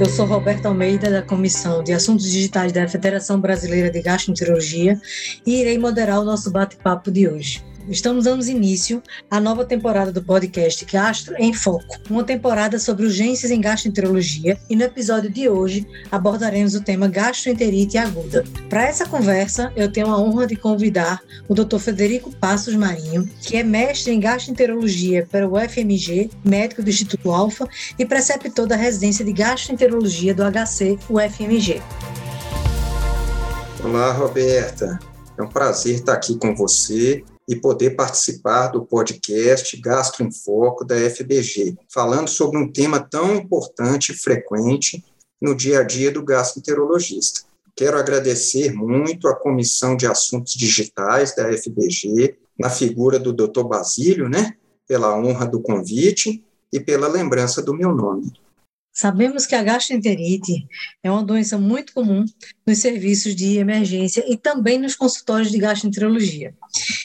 Eu sou Roberta Almeida, da Comissão de Assuntos Digitais da Federação Brasileira de Gastroenterologia, e irei moderar o nosso bate-papo de hoje. Estamos dando início à nova temporada do podcast Gastro em Foco, uma temporada sobre urgências em gastroenterologia, e no episódio de hoje abordaremos o tema gastroenterite aguda. Para essa conversa, eu tenho a honra de convidar o Dr. Federico Passos Marinho, que é mestre em gastroenterologia pelo UFMG, médico do Instituto Alfa e preceptor da residência de gastroenterologia do HC UFMG. Olá, Roberta. É um prazer estar aqui com você e poder participar do podcast Gastro em Foco da FBG, falando sobre um tema tão importante e frequente no dia a dia do gastroenterologista. Quero agradecer muito à Comissão de Assuntos Digitais da FBG, na figura do Dr. Basílio, né, pela honra do convite e pela lembrança do meu nome. Sabemos que a gastroenterite é uma doença muito comum nos serviços de emergência e também nos consultórios de gastroenterologia,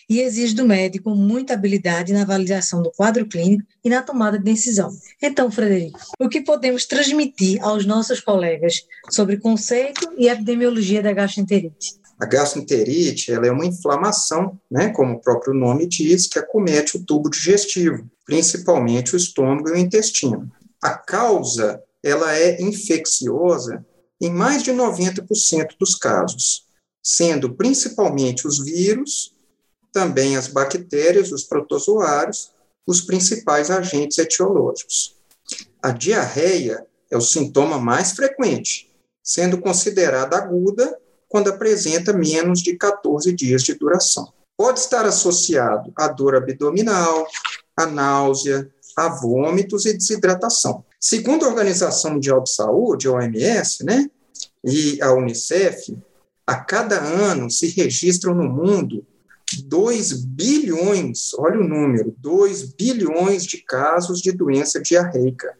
e exige do médico muita habilidade na avaliação do quadro clínico e na tomada de decisão. Então, Frederico, o que podemos transmitir aos nossos colegas sobre conceito e epidemiologia da gastroenterite? A gastroenterite ela é uma inflamação, né, como o próprio nome diz, que acomete o tubo digestivo, principalmente o estômago e o intestino. A causa ela é infecciosa em mais de 90% dos casos, sendo principalmente os vírus, também as bactérias, os protozoários, os principais agentes etiológicos. A diarreia é o sintoma mais frequente, sendo considerada aguda quando apresenta menos de 14 dias de duração. Pode estar associado à dor abdominal, à náusea, a vômitos e desidratação. Segundo a Organização Mundial de Saúde, a OMS, né, e a Unicef, a cada ano se registram no mundo 2 bilhões, olha o número, 2 bilhões de casos de doença diarreica.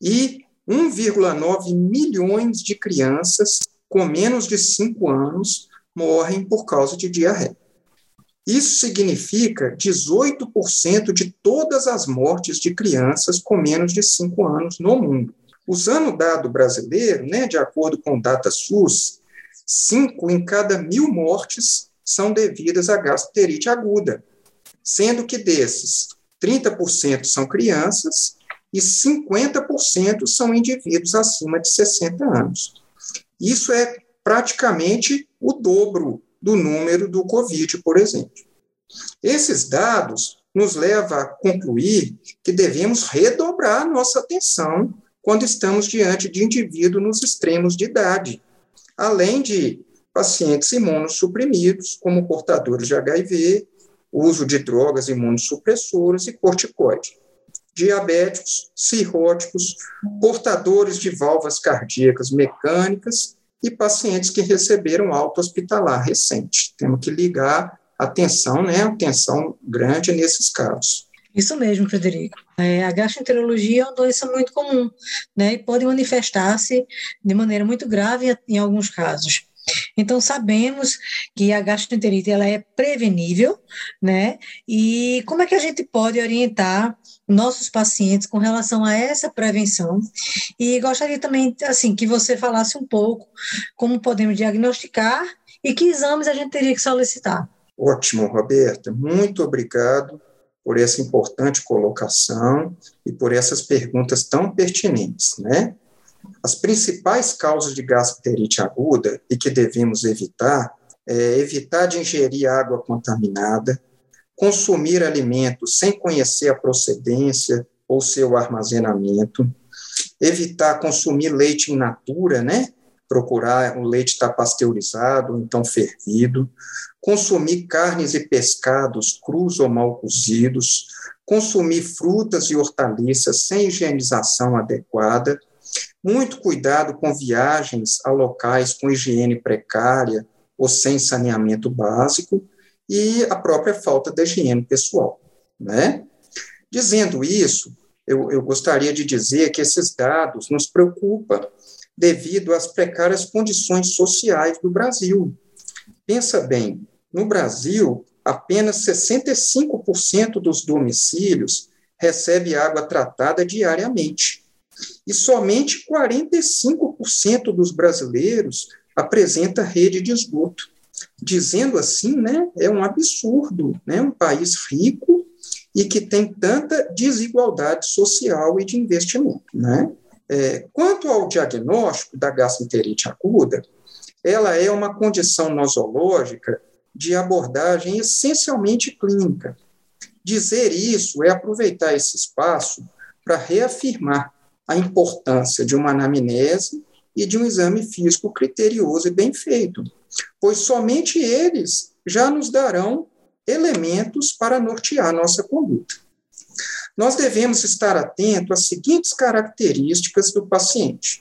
E 1,9 milhões de crianças com menos de 5 anos morrem por causa de diarreia. Isso significa 18% de todas as mortes de crianças com menos de 5 anos no mundo. Usando o dado brasileiro, né, de acordo com o DataSUS, 5 em cada mil mortes são devidas à gastroenterite aguda, sendo que desses, 30% são crianças e 50% são indivíduos acima de 60 anos. Isso é praticamente o dobro do número do Covid, por exemplo. Esses dados nos levam a concluir que devemos redobrar nossa atenção quando estamos diante de indivíduos nos extremos de idade, além de pacientes imunossuprimidos, como portadores de HIV, uso de drogas imunossupressoras e corticoide, diabéticos, cirróticos, portadores de válvulas cardíacas mecânicas e pacientes que receberam alta hospitalar recente. Temos que ligar atenção, né, atenção grande nesses casos. Isso mesmo, Frederico. É, a gastroenterologia é uma doença muito comum, né, e pode manifestar-se de maneira muito grave em alguns casos. Então sabemos que a gastroenterite ela é prevenível, né? E como é que a gente pode orientar nossos pacientes com relação a essa prevenção? E gostaria também assim que você falasse um pouco como podemos diagnosticar e que exames a gente teria que solicitar. Ótimo, Roberta. Muito obrigado por essa importante colocação e por essas perguntas tão pertinentes, né? As principais causas de gastroenterite aguda e que devemos evitar é evitar de ingerir água contaminada, consumir alimentos sem conhecer a procedência ou seu armazenamento, evitar consumir leite in natura, né? Procurar o leite estar tá pasteurizado, então fervido, consumir carnes e pescados crus ou mal cozidos, consumir frutas e hortaliças sem higienização adequada, muito cuidado com viagens a locais com higiene precária ou sem saneamento básico e a própria falta de higiene pessoal, né? Dizendo isso, eu, eu gostaria de dizer que esses dados nos preocupam devido às precárias condições sociais do Brasil. Pensa bem, no Brasil, apenas 65% dos domicílios recebe água tratada diariamente E somente 45% dos brasileiros apresenta rede de esgoto. Dizendo assim, né, é um absurdo, né, um país rico e que tem tanta desigualdade social e de investimento, né? É, quanto ao diagnóstico da gastroenterite aguda, ela é uma condição nosológica de abordagem essencialmente clínica. Dizer isso é aproveitar esse espaço para reafirmar a importância de uma anamnese e de um exame físico criterioso e bem feito, pois somente eles já nos darão elementos para nortear nossa conduta. Nós devemos estar atentos às seguintes características do paciente.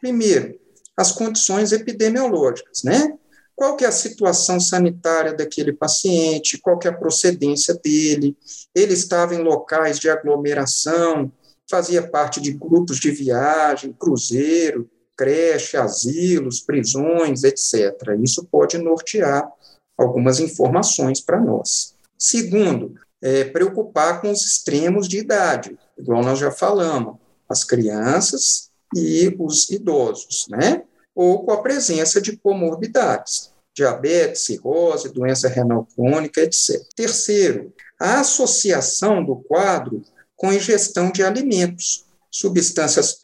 Primeiro, as condições epidemiológicas, né? Qual que é a situação sanitária daquele paciente, qual que é a procedência dele, ele estava em locais de aglomeração, fazia parte de grupos de viagem, cruzeiro, creche, asilos, prisões, etc. Isso pode nortear algumas informações para nós. Segundo, é, preocupar com os extremos de idade, igual nós já falamos, as crianças e os idosos, né? Ou com a presença de comorbidades, diabetes, cirrose, doença renal crônica, etc. Terceiro, a associação do quadro com ingestão de alimentos, substâncias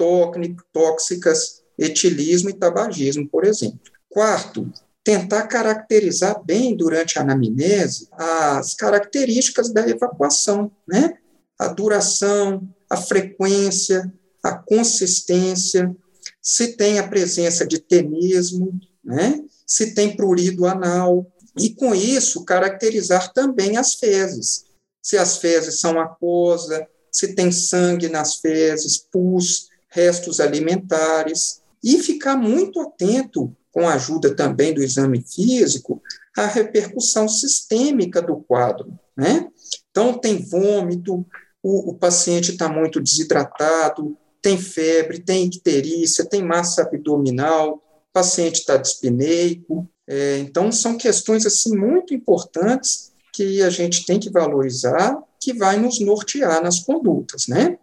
tóxicas, etilismo e tabagismo, por exemplo. Quarto, tentar caracterizar bem durante a anamnese as características da evacuação, né? A duração, a frequência, a consistência, se tem a presença de tenismo, né? Se tem prurido anal, e com isso caracterizar também as fezes. Se as fezes são aquosa, se tem sangue nas fezes, pus, restos alimentares, e ficar muito atento com a ajuda também do exame físico, a repercussão sistêmica do quadro, né? Então, tem vômito, o, o paciente está muito desidratado, tem febre, tem icterícia, tem massa abdominal, o paciente está dispneico. É, então, são questões, assim, muito importantes que a gente tem que valorizar, que vai nos nortear nas condutas, né?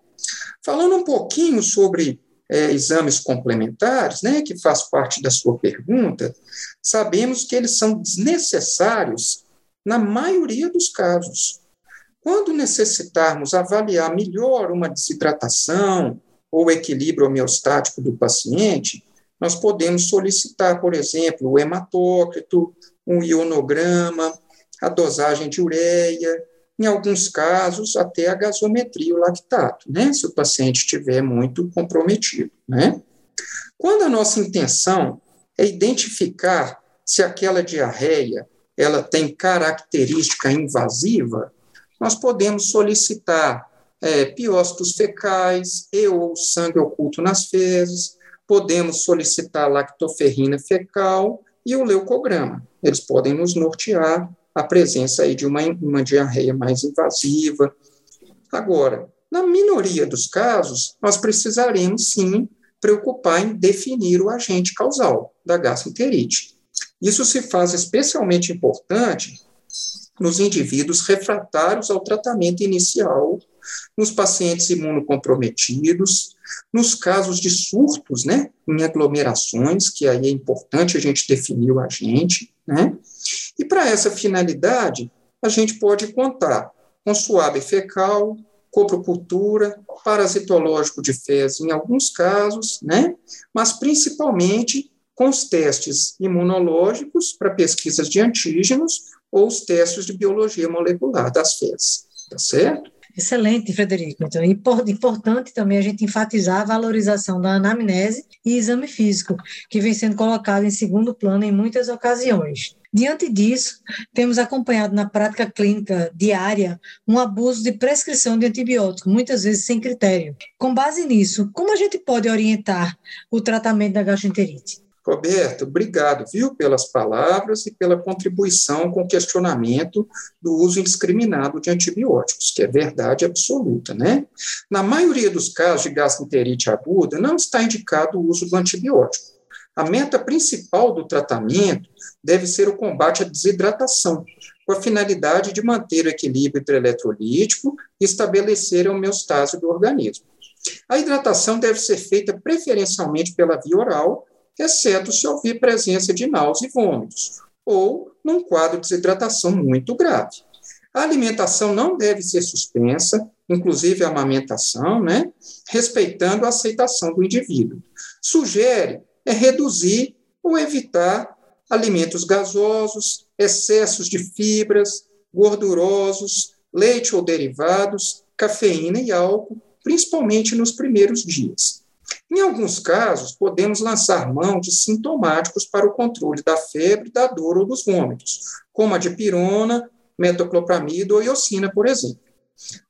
Falando um pouquinho sobre é, exames complementares, né, que faz parte da sua pergunta, sabemos que eles são desnecessários na maioria dos casos. Quando necessitarmos avaliar melhor uma desidratação ou equilíbrio homeostático do paciente, nós podemos solicitar, por exemplo, o hematócrito, um ionograma, a dosagem de ureia, em alguns casos, até a gasometria, o lactato, né, se o paciente estiver muito comprometido. Né. Quando a nossa intenção é identificar se aquela diarreia ela tem característica invasiva, nós podemos solicitar é, piócitos fecais e ou sangue oculto nas fezes, podemos solicitar lactoferrina fecal e o leucograma. Eles podem nos nortear a presença aí de uma, uma diarreia mais invasiva. Agora, na minoria dos casos, nós precisaremos sim preocupar em definir o agente causal da gastroenterite. Isso se faz especialmente importante nos indivíduos refratários ao tratamento inicial, nos pacientes imunocomprometidos, nos casos de surtos, né, em aglomerações, que aí é importante a gente definir o agente, né, e para essa finalidade, a gente pode contar com suave fecal, coprocultura, parasitológico de fezes em alguns casos, né? mas principalmente com os testes imunológicos para pesquisas de antígenos ou os testes de biologia molecular das fezes, tá certo? Excelente, Frederico. Então, importante também a gente enfatizar a valorização da anamnese e exame físico, que vem sendo colocado em segundo plano em muitas ocasiões. Diante disso, temos acompanhado na prática clínica diária um abuso de prescrição de antibiótico, muitas vezes sem critério. Com base nisso, como a gente pode orientar o tratamento da gastroenterite? Roberto, obrigado, viu, pelas palavras e pela contribuição com o questionamento do uso indiscriminado de antibióticos, que é verdade absoluta, né? Na maioria dos casos de gastroenterite aguda, não está indicado o uso do antibiótico. A meta principal do tratamento deve ser o combate à desidratação, com a finalidade de manter o equilíbrio eletrolítico e estabelecer a homeostase do organismo. A hidratação deve ser feita preferencialmente pela via oral, exceto se houver presença de náusea e vômitos, ou num quadro de desidratação muito grave. A alimentação não deve ser suspensa, inclusive a amamentação, né, respeitando a aceitação do indivíduo. Sugere é reduzir ou evitar alimentos gasosos, excessos de fibras, gordurosos, leite ou derivados, cafeína e álcool, principalmente nos primeiros dias. Em alguns casos, podemos lançar mão de sintomáticos para o controle da febre, da dor ou dos vômitos, como a dipirona, metoclopramida ou iocina, por exemplo.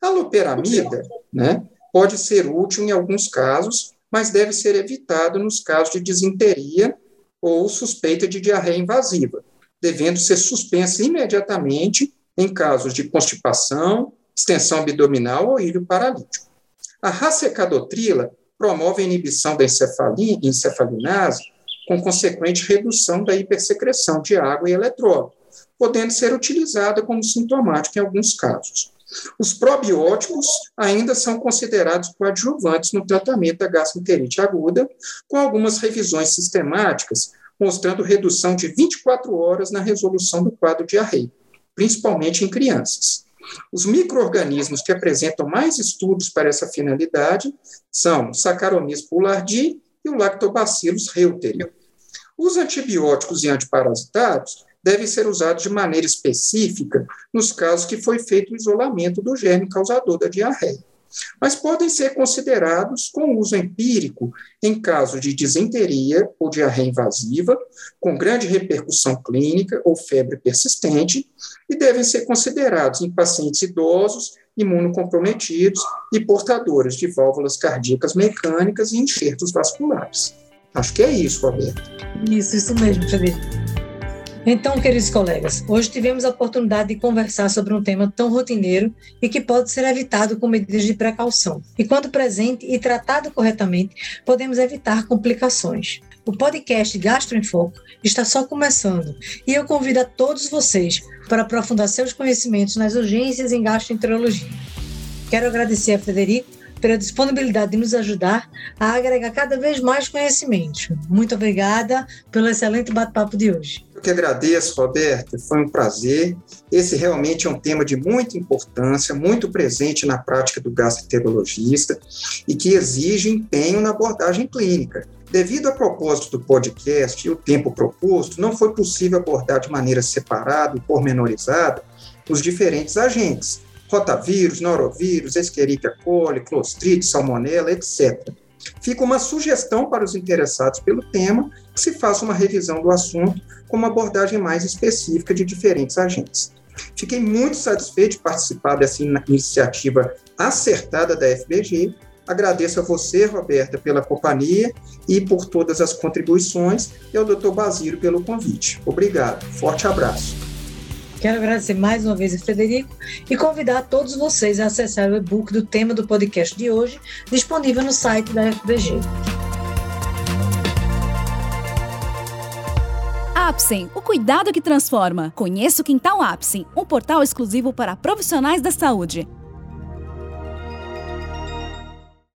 A loperamida né, pode ser útil em alguns casos, mas deve ser evitado nos casos de disenteria ou suspeita de diarreia invasiva, devendo ser suspensa imediatamente em casos de constipação, extensão abdominal ou ilho paralítico. A racecadotrila promove a inibição da encefalinase, com consequente redução da hipersecreção de água e eletrólito, podendo ser utilizada como sintomática em alguns casos. Os probióticos ainda são considerados coadjuvantes no tratamento da gastroenterite aguda, com algumas revisões sistemáticas mostrando redução de 24 horas na resolução do quadro diarreico, principalmente em crianças. Os microorganismos que apresentam mais estudos para essa finalidade são o Saccharomyces boulardii e o Lactobacillus reuteri. Os antibióticos e antiparasitários devem ser usados de maneira específica nos casos que foi feito o isolamento do germe causador da diarreia, mas podem ser considerados com uso empírico em caso de disenteria ou diarreia invasiva, com grande repercussão clínica ou febre persistente, e devem ser considerados em pacientes idosos, imunocomprometidos e portadores de válvulas cardíacas mecânicas e enxertos vasculares. Acho que é isso, Roberto. Isso, isso mesmo, Frederico. Então, queridos colegas, hoje tivemos a oportunidade de conversar sobre um tema tão rotineiro e que pode ser evitado com medidas de precaução. E quando presente e tratado corretamente, podemos evitar complicações. O podcast Gastro em Foco está só começando e eu convido a todos vocês para aprofundar seus conhecimentos nas urgências em gastroenterologia. Quero agradecer a Frederico pela disponibilidade de nos ajudar a agregar cada vez mais conhecimentos. Muito obrigada pelo excelente bate-papo de hoje. Que agradeço, Roberto, foi um prazer. Esse realmente é um tema de muita importância, muito presente na prática do gastroenterologista e que exige empenho na abordagem clínica. Devido a propósito do podcast e o tempo proposto, não foi possível abordar de maneira separada e pormenorizada os diferentes agentes, rotavírus, norovírus, Escherichia coli, Clostridium, Salmonella, etc. Fica uma sugestão para os interessados pelo tema que se faça uma revisão do assunto com uma abordagem mais específica de diferentes agentes. Fiquei muito satisfeito de participar dessa iniciativa acertada da FBG. Agradeço a você, Roberta, pela companhia e por todas as contribuições, e ao Dr. Basílio pelo convite. Obrigado. Forte abraço. Quero agradecer mais uma vez a Frederico e convidar todos vocês a acessar o e-book do tema do podcast de hoje, disponível no site da FBG. Apsen, o cuidado que transforma. Conheça o Quintal Apsen, um portal exclusivo para profissionais da saúde.